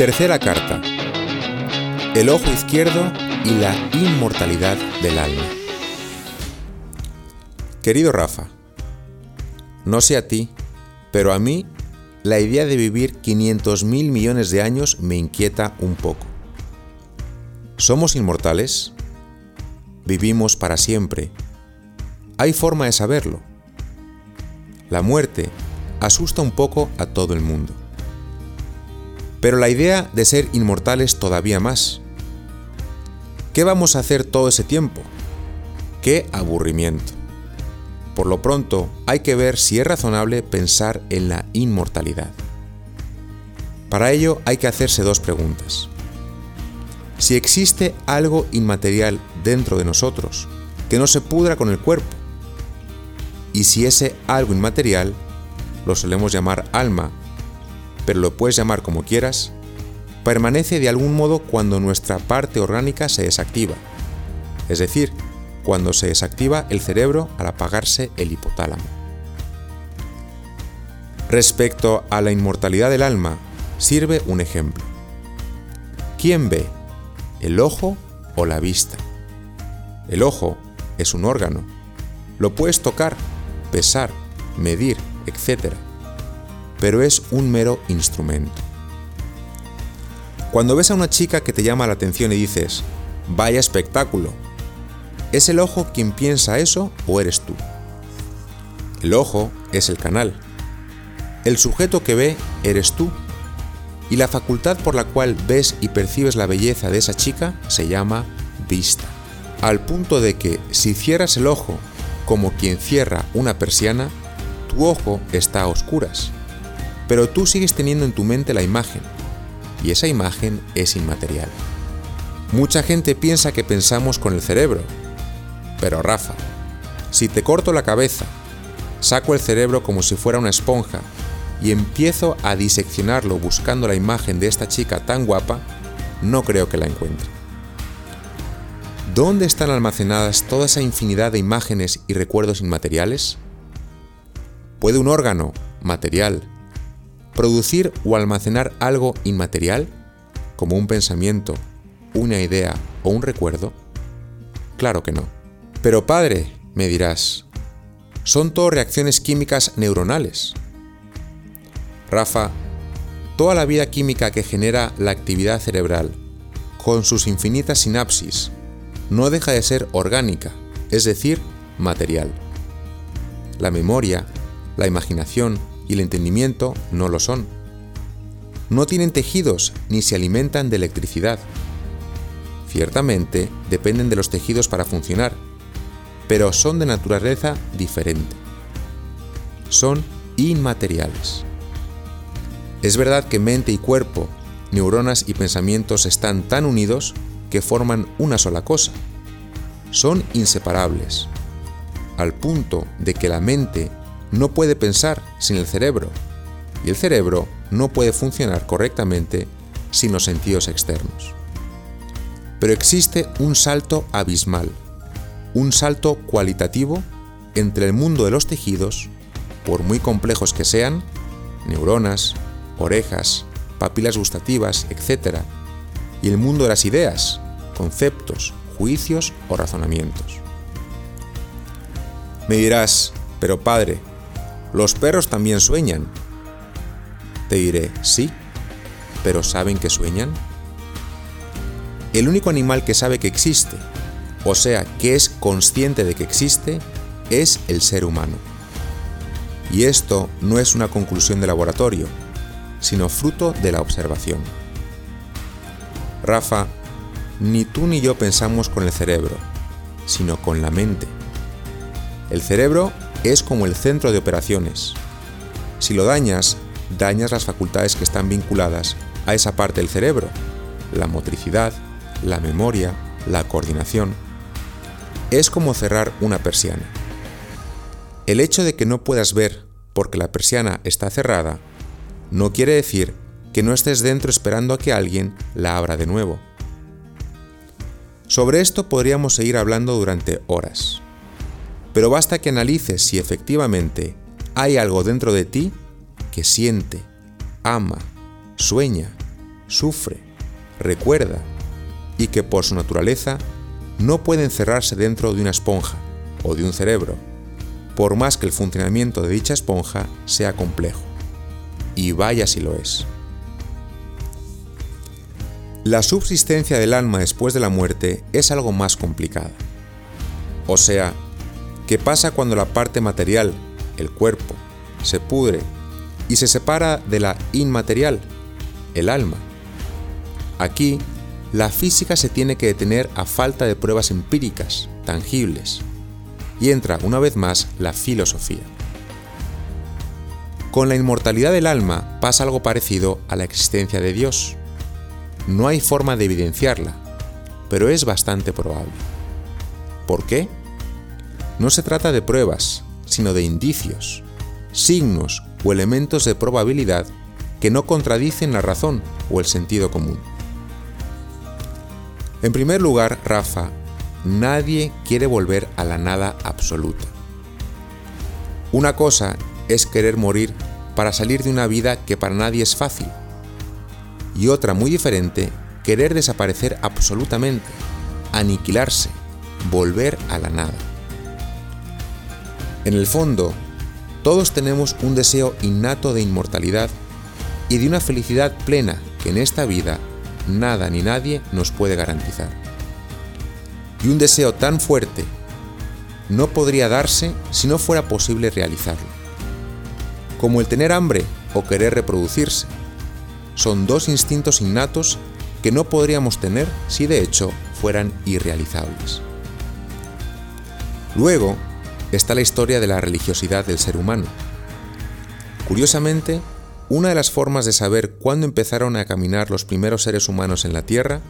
Tercera carta. El ojo izquierdo y la inmortalidad del alma. Querido Rafa, no sé a ti, pero a mí la idea de vivir 500 mil millones de años me inquieta un poco. ¿Somos inmortales? ¿Vivimos para siempre? ¿Hay forma de saberlo? La muerte asusta un poco a todo el mundo. Pero la idea de ser inmortales todavía más. ¿Qué vamos a hacer todo ese tiempo? ¡Qué aburrimiento! Por lo pronto, hay que ver si es razonable pensar en la inmortalidad. Para ello hay que hacerse dos preguntas. Si existe algo inmaterial dentro de nosotros, que no se pudra con el cuerpo, y si ese algo inmaterial, lo solemos llamar alma, pero lo puedes llamar como quieras, permanece de algún modo cuando nuestra parte orgánica se desactiva, es decir, cuando se desactiva el cerebro al apagarse el hipotálamo. Respecto a la inmortalidad del alma, sirve un ejemplo. ¿Quién ve? ¿El ojo o la vista? El ojo es un órgano. Lo puedes tocar, pesar, medir, etc. Pero es un mero instrumento. Cuando ves a una chica que te llama la atención y dices, vaya espectáculo, ¿Es el ojo quien piensa eso o eres tú? El ojo es el canal. El sujeto que ve eres tú. Y la facultad por la cual ves y percibes la belleza de esa chica se llama vista. Al punto de que si cierras el ojo como quien cierra una persiana, tu ojo está a oscuras. Pero tú sigues teniendo en tu mente la imagen. Y esa imagen es inmaterial. Mucha gente piensa que pensamos con el cerebro, pero Rafa, si te corto la cabeza, saco el cerebro como si fuera una esponja y empiezo a diseccionarlo buscando la imagen de esta chica tan guapa, no creo que la encuentre. ¿Dónde están almacenadas toda esa infinidad de imágenes y recuerdos inmateriales? ¿Puede un órgano, material, producir o almacenar algo inmaterial, como un pensamiento, una idea o un recuerdo? Claro que no. Pero padre, me dirás, son todo reacciones químicas neuronales. Rafa, toda la vida química que genera la actividad cerebral, con sus infinitas sinapsis, no deja de ser orgánica, es decir, material. La memoria, la imaginación y el entendimiento no lo son. No tienen tejidos ni se alimentan de electricidad. Ciertamente dependen de los tejidos para funcionar, pero son de naturaleza diferente. Son inmateriales. Es verdad que mente y cuerpo, neuronas y pensamientos están tan unidos que forman una sola cosa. Son inseparables, al punto de que la mente no puede pensar sin el cerebro y el cerebro no puede funcionar correctamente sin los sentidos externos. Pero existe un salto abismal un salto cualitativo entre el mundo de los tejidos, por muy complejos que sean, neuronas, orejas, papilas gustativas, etc., y el mundo de las ideas, conceptos, juicios o razonamientos. Me dirás, pero padre, los perros también sueñan. Te diré, sí, pero ¿saben que sueñan? El único animal que sabe que existe o sea, que es consciente de que existe, es el ser humano. Y esto no es una conclusión de laboratorio, sino fruto de la observación. Rafa, ni tú ni yo pensamos con el cerebro, sino con la mente. El cerebro es como el centro de operaciones. Si lo dañas, dañas las facultades que están vinculadas a esa parte del cerebro, la motricidad, la memoria, la coordinación, es como cerrar una persiana. El hecho de que no puedas ver porque la persiana está cerrada no quiere decir que no estés dentro esperando a que alguien la abra de nuevo. Sobre esto podríamos seguir hablando durante horas, pero basta que analices si efectivamente hay algo dentro de ti que siente, ama, sueña, sufre, recuerda y que por su naturaleza no puede encerrarse dentro de una esponja o de un cerebro, por más que el funcionamiento de dicha esponja sea complejo. Y vaya si lo es. La subsistencia del alma después de la muerte es algo más complicada. O sea, ¿qué pasa cuando la parte material, el cuerpo, se pudre y se separa de la inmaterial, el alma? Aquí, la física se tiene que detener a falta de pruebas empíricas, tangibles, y entra una vez más la filosofía. Con la inmortalidad del alma pasa algo parecido a la existencia de Dios. No hay forma de evidenciarla, pero es bastante probable. ¿Por qué? No se trata de pruebas, sino de indicios, signos o elementos de probabilidad que no contradicen la razón o el sentido común. En primer lugar, Rafa, nadie quiere volver a la nada absoluta. Una cosa es querer morir para salir de una vida que para nadie es fácil, y otra muy diferente, querer desaparecer absolutamente, aniquilarse, volver a la nada. En el fondo, todos tenemos un deseo innato de inmortalidad y de una felicidad plena que en esta vida nada ni nadie nos puede garantizar. Y un deseo tan fuerte no podría darse si no fuera posible realizarlo. Como el tener hambre o querer reproducirse, son dos instintos innatos que no podríamos tener si de hecho fueran irrealizables. Luego está la historia de la religiosidad del ser humano. Curiosamente, una de las formas de saber cuándo empezaron a caminar los primeros seres humanos en la Tierra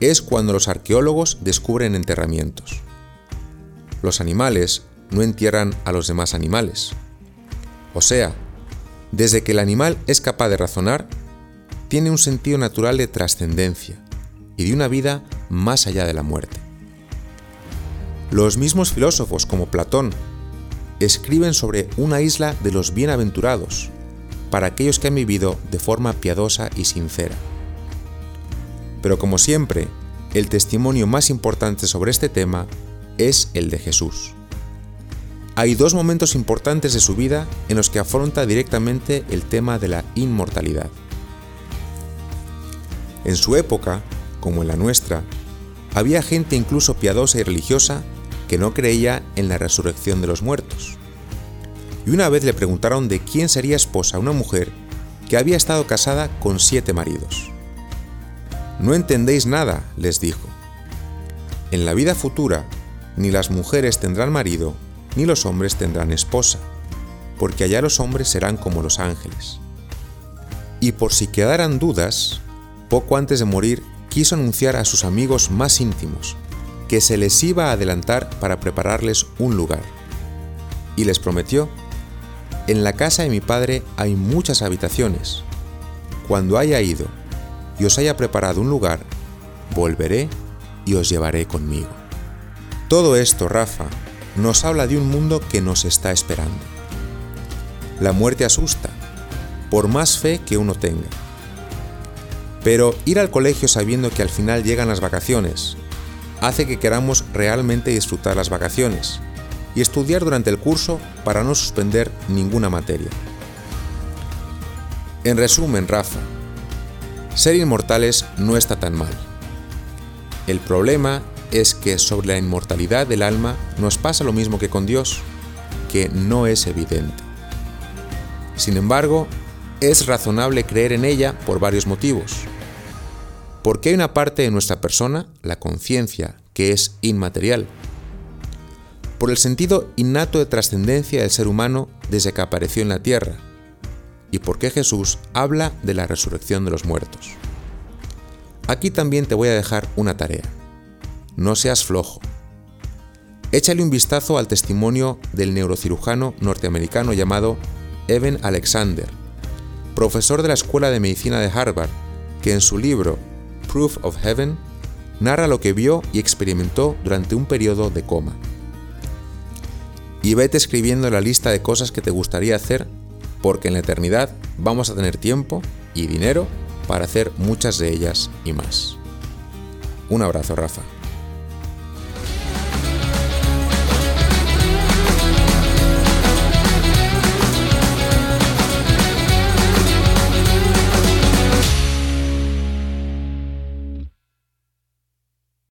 es cuando los arqueólogos descubren enterramientos. Los animales no entierran a los demás animales. O sea, desde que el animal es capaz de razonar, tiene un sentido natural de trascendencia y de una vida más allá de la muerte. Los mismos filósofos como Platón escriben sobre una isla de los bienaventurados para aquellos que han vivido de forma piadosa y sincera. Pero como siempre, el testimonio más importante sobre este tema es el de Jesús. Hay dos momentos importantes de su vida en los que afronta directamente el tema de la inmortalidad. En su época, como en la nuestra, había gente incluso piadosa y religiosa que no creía en la resurrección de los muertos. Y una vez le preguntaron de quién sería esposa una mujer que había estado casada con siete maridos. No entendéis nada, les dijo. En la vida futura, ni las mujeres tendrán marido, ni los hombres tendrán esposa, porque allá los hombres serán como los ángeles. Y por si quedaran dudas, poco antes de morir, quiso anunciar a sus amigos más íntimos que se les iba a adelantar para prepararles un lugar. Y les prometió, en la casa de mi padre hay muchas habitaciones. Cuando haya ido y os haya preparado un lugar, volveré y os llevaré conmigo. Todo esto, Rafa, nos habla de un mundo que nos está esperando. La muerte asusta, por más fe que uno tenga. Pero ir al colegio sabiendo que al final llegan las vacaciones hace que queramos realmente disfrutar las vacaciones y estudiar durante el curso para no suspender ninguna materia. En resumen, Rafa, ser inmortales no está tan mal. El problema es que sobre la inmortalidad del alma nos pasa lo mismo que con Dios, que no es evidente. Sin embargo, es razonable creer en ella por varios motivos. Porque hay una parte de nuestra persona, la conciencia, que es inmaterial. Por el sentido innato de trascendencia del ser humano desde que apareció en la tierra. Y porque Jesús habla de la resurrección de los muertos. Aquí también te voy a dejar una tarea. No seas flojo. Échale un vistazo al testimonio del neurocirujano norteamericano llamado Evan Alexander, profesor de la Escuela de Medicina de Harvard, que en su libro Proof of Heaven, narra lo que vio y experimentó durante un periodo de coma. Y vete escribiendo la lista de cosas que te gustaría hacer, porque en la eternidad vamos a tener tiempo y dinero para hacer muchas de ellas y más. Un abrazo, Rafa.